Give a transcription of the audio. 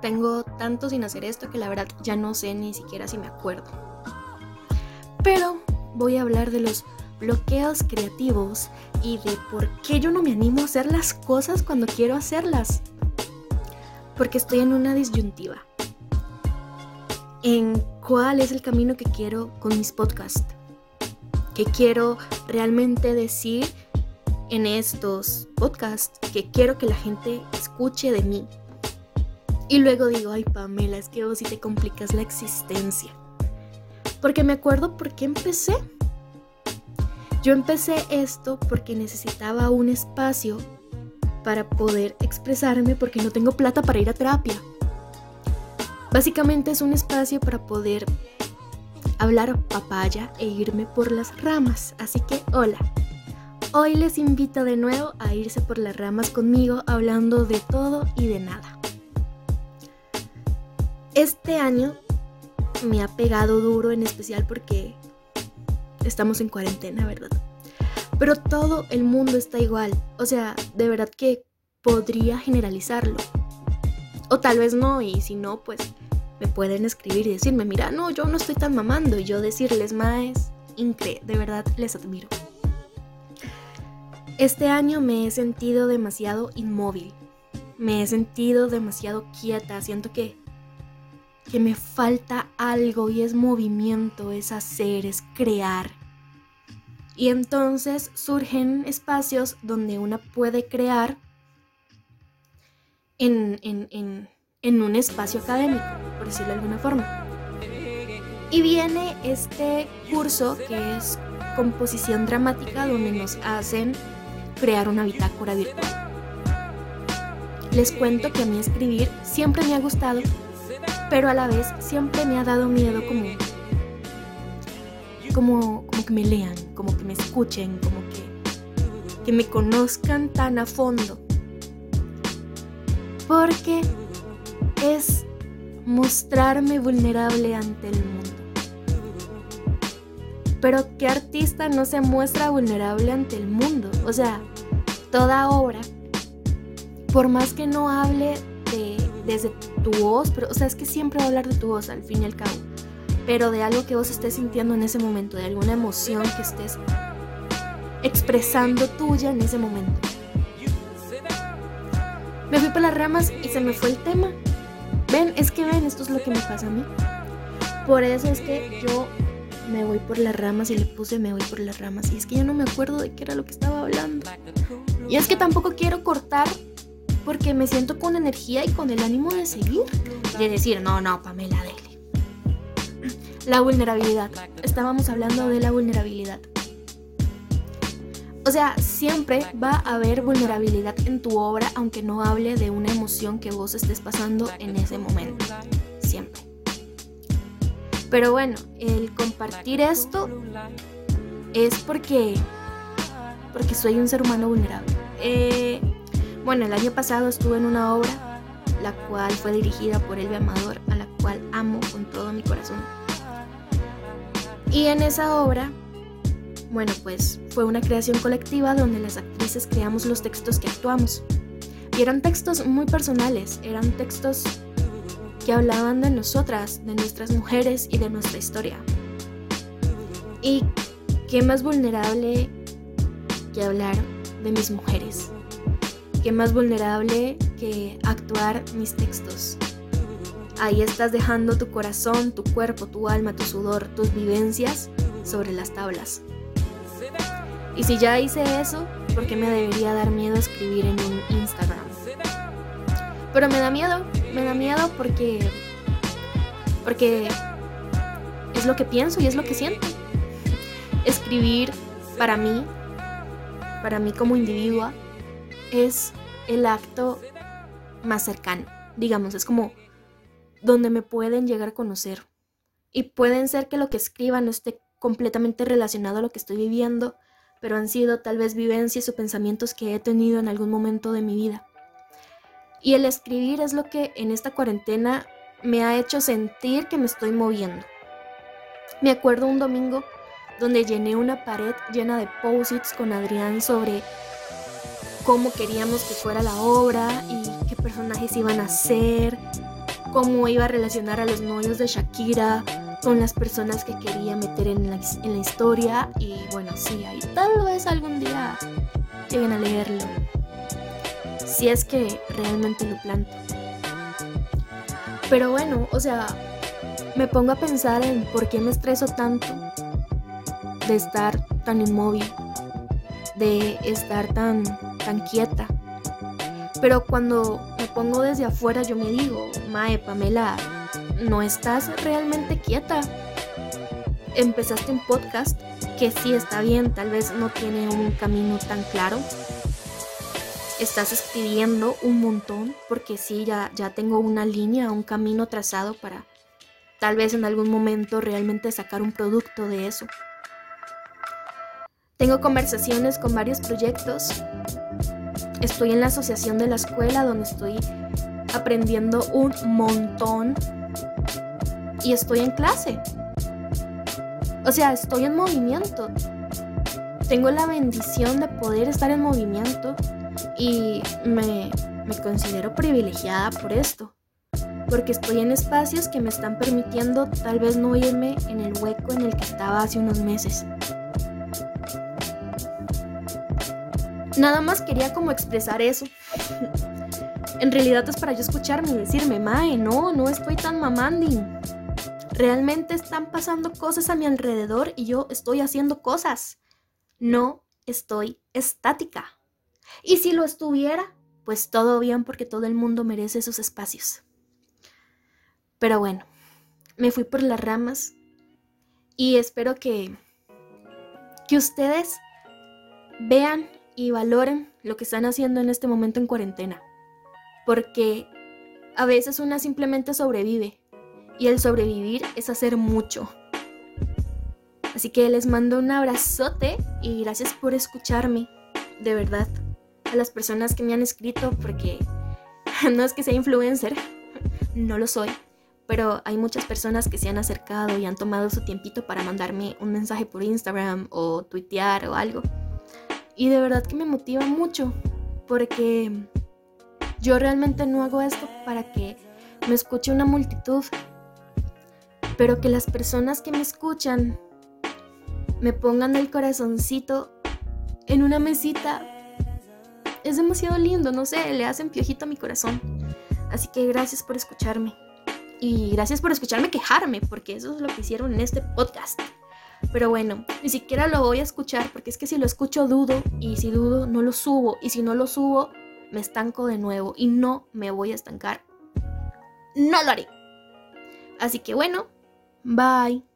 Tengo tanto sin hacer esto que la verdad ya no sé ni siquiera si me acuerdo. Pero voy a hablar de los bloqueos creativos y de por qué yo no me animo a hacer las cosas cuando quiero hacerlas. Porque estoy en una disyuntiva. En cuál es el camino que quiero con mis podcasts. ¿Qué quiero realmente decir en estos podcasts? Que quiero que la gente escuche de mí. Y luego digo, ay Pamela, es que vos sí te complicas la existencia. Porque me acuerdo por qué empecé. Yo empecé esto porque necesitaba un espacio para poder expresarme porque no tengo plata para ir a terapia. Básicamente es un espacio para poder hablar papaya e irme por las ramas. Así que hola. Hoy les invito de nuevo a irse por las ramas conmigo hablando de todo y de nada. Este año me ha pegado duro en especial porque estamos en cuarentena, ¿verdad? Pero todo el mundo está igual. O sea, de verdad que podría generalizarlo. O tal vez no, y si no, pues me pueden escribir y decirme, mira, no, yo no estoy tan mamando. Y yo decirles, más, incre, de verdad les admiro. Este año me he sentido demasiado inmóvil. Me he sentido demasiado quieta. Siento que, que me falta algo y es movimiento, es hacer, es crear. Y entonces surgen espacios donde una puede crear en, un espacio académico, por decirlo de alguna forma. Y viene este curso que es composición dramática donde nos hacen crear una bitácora virtual. Les cuento que a mí escribir siempre me ha gustado, pero a la vez siempre me ha dado miedo como como, como que me lean, como que me escuchen, como que, que me conozcan tan a fondo. Porque es mostrarme vulnerable ante el mundo. Pero ¿qué artista no se muestra vulnerable ante el mundo? O sea, toda obra, por más que no hable de, desde tu voz, pero o sea, es que siempre va a hablar de tu voz al fin y al cabo pero de algo que vos estés sintiendo en ese momento, de alguna emoción que estés expresando tuya en ese momento. Me fui por las ramas y se me fue el tema. Ven, es que ven, esto es lo que me pasa a mí. Por eso es que yo me voy por las ramas y le puse me voy por las ramas. Y es que yo no me acuerdo de qué era lo que estaba hablando. Y es que tampoco quiero cortar porque me siento con energía y con el ánimo de seguir. De decir, no, no, Pamela, dele. La vulnerabilidad. Estábamos hablando de la vulnerabilidad. O sea, siempre va a haber vulnerabilidad en tu obra, aunque no hable de una emoción que vos estés pasando en ese momento. Siempre. Pero bueno, el compartir esto es porque, porque soy un ser humano vulnerable. Eh, bueno, el año pasado estuve en una obra, la cual fue dirigida por Elvia Amador, a la cual amo con todo mi corazón y en esa obra, bueno, pues fue una creación colectiva donde las actrices creamos los textos que actuamos. Y eran textos muy personales, eran textos que hablaban de nosotras, de nuestras mujeres y de nuestra historia. Y qué más vulnerable que hablar de mis mujeres. Qué más vulnerable que actuar mis textos. Ahí estás dejando tu corazón, tu cuerpo, tu alma, tu sudor, tus vivencias sobre las tablas. Y si ya hice eso, ¿por qué me debería dar miedo escribir en un Instagram? Pero me da miedo, me da miedo porque porque es lo que pienso y es lo que siento. Escribir para mí, para mí como individua, es el acto más cercano. Digamos, es como donde me pueden llegar a conocer. Y pueden ser que lo que escriba no esté completamente relacionado a lo que estoy viviendo, pero han sido tal vez vivencias o pensamientos que he tenido en algún momento de mi vida. Y el escribir es lo que en esta cuarentena me ha hecho sentir que me estoy moviendo. Me acuerdo un domingo donde llené una pared llena de posits con Adrián sobre cómo queríamos que fuera la obra y qué personajes iban a ser, cómo iba a relacionar a los novios de Shakira con las personas que quería meter en la, historia. Y bueno, sí, ahí tal vez algún día lleguen a leerlo. Si es que realmente lo planto. Pero bueno, o sea, me pongo a pensar en por qué me estreso tanto de estar tan inmóvil, de estar tan, quieta. Pero cuando me pongo desde afuera yo me digo, Mae, Pamela, no estás realmente quieta. Empezaste un podcast que sí está bien, tal vez no tiene un camino tan claro. Estás escribiendo un montón porque sí, ya, ya tengo una línea, un camino trazado para tal vez en algún momento realmente sacar un producto de eso. Tengo conversaciones con varios proyectos. Estoy en la asociación de la escuela donde estoy aprendiendo un montón. Y estoy en clase. O sea, estoy en movimiento. Tengo la bendición de poder estar en movimiento y me, me considero privilegiada por esto porque estoy en espacios que me están permitiendo tal vez no irme en el hueco en el que estaba hace unos meses. Nada más quería como expresar eso. en realidad es para yo escucharme y decirme, Mae, no, no estoy tan mamanding. Realmente están pasando cosas a mi alrededor y yo estoy haciendo cosas. No estoy estática. Y si lo estuviera, pues todo bien porque todo el mundo merece esos espacios. Pero bueno, me fui por las ramas y espero que, que ustedes vean y valoren lo que están haciendo en este momento en cuarentena. Porque a veces una simplemente sobrevive y el sobrevivir es hacer mucho. Así que les mando un abrazote y gracias por escucharme, de verdad. A las personas que me han escrito, porque no es que sea influencer, no lo soy, pero hay muchas personas que se han acercado y han tomado su tiempito para mandarme un mensaje por Instagram o tuitear o algo. Y de verdad que me motiva mucho porque yo realmente no hago esto para que me escuche una multitud, pero que las personas que me escuchan me pongan el corazoncito en una mesita. Es demasiado lindo, no sé, le hacen piojito a mi corazón. Así que gracias por escucharme. Y gracias por escucharme quejarme, porque eso es lo que hicieron en este podcast. Pero bueno, ni siquiera lo voy a escuchar porque es que si lo escucho dudo y si dudo no lo subo y si no lo subo me estanco de nuevo y no me voy a estancar. No lo haré. Así que bueno, bye.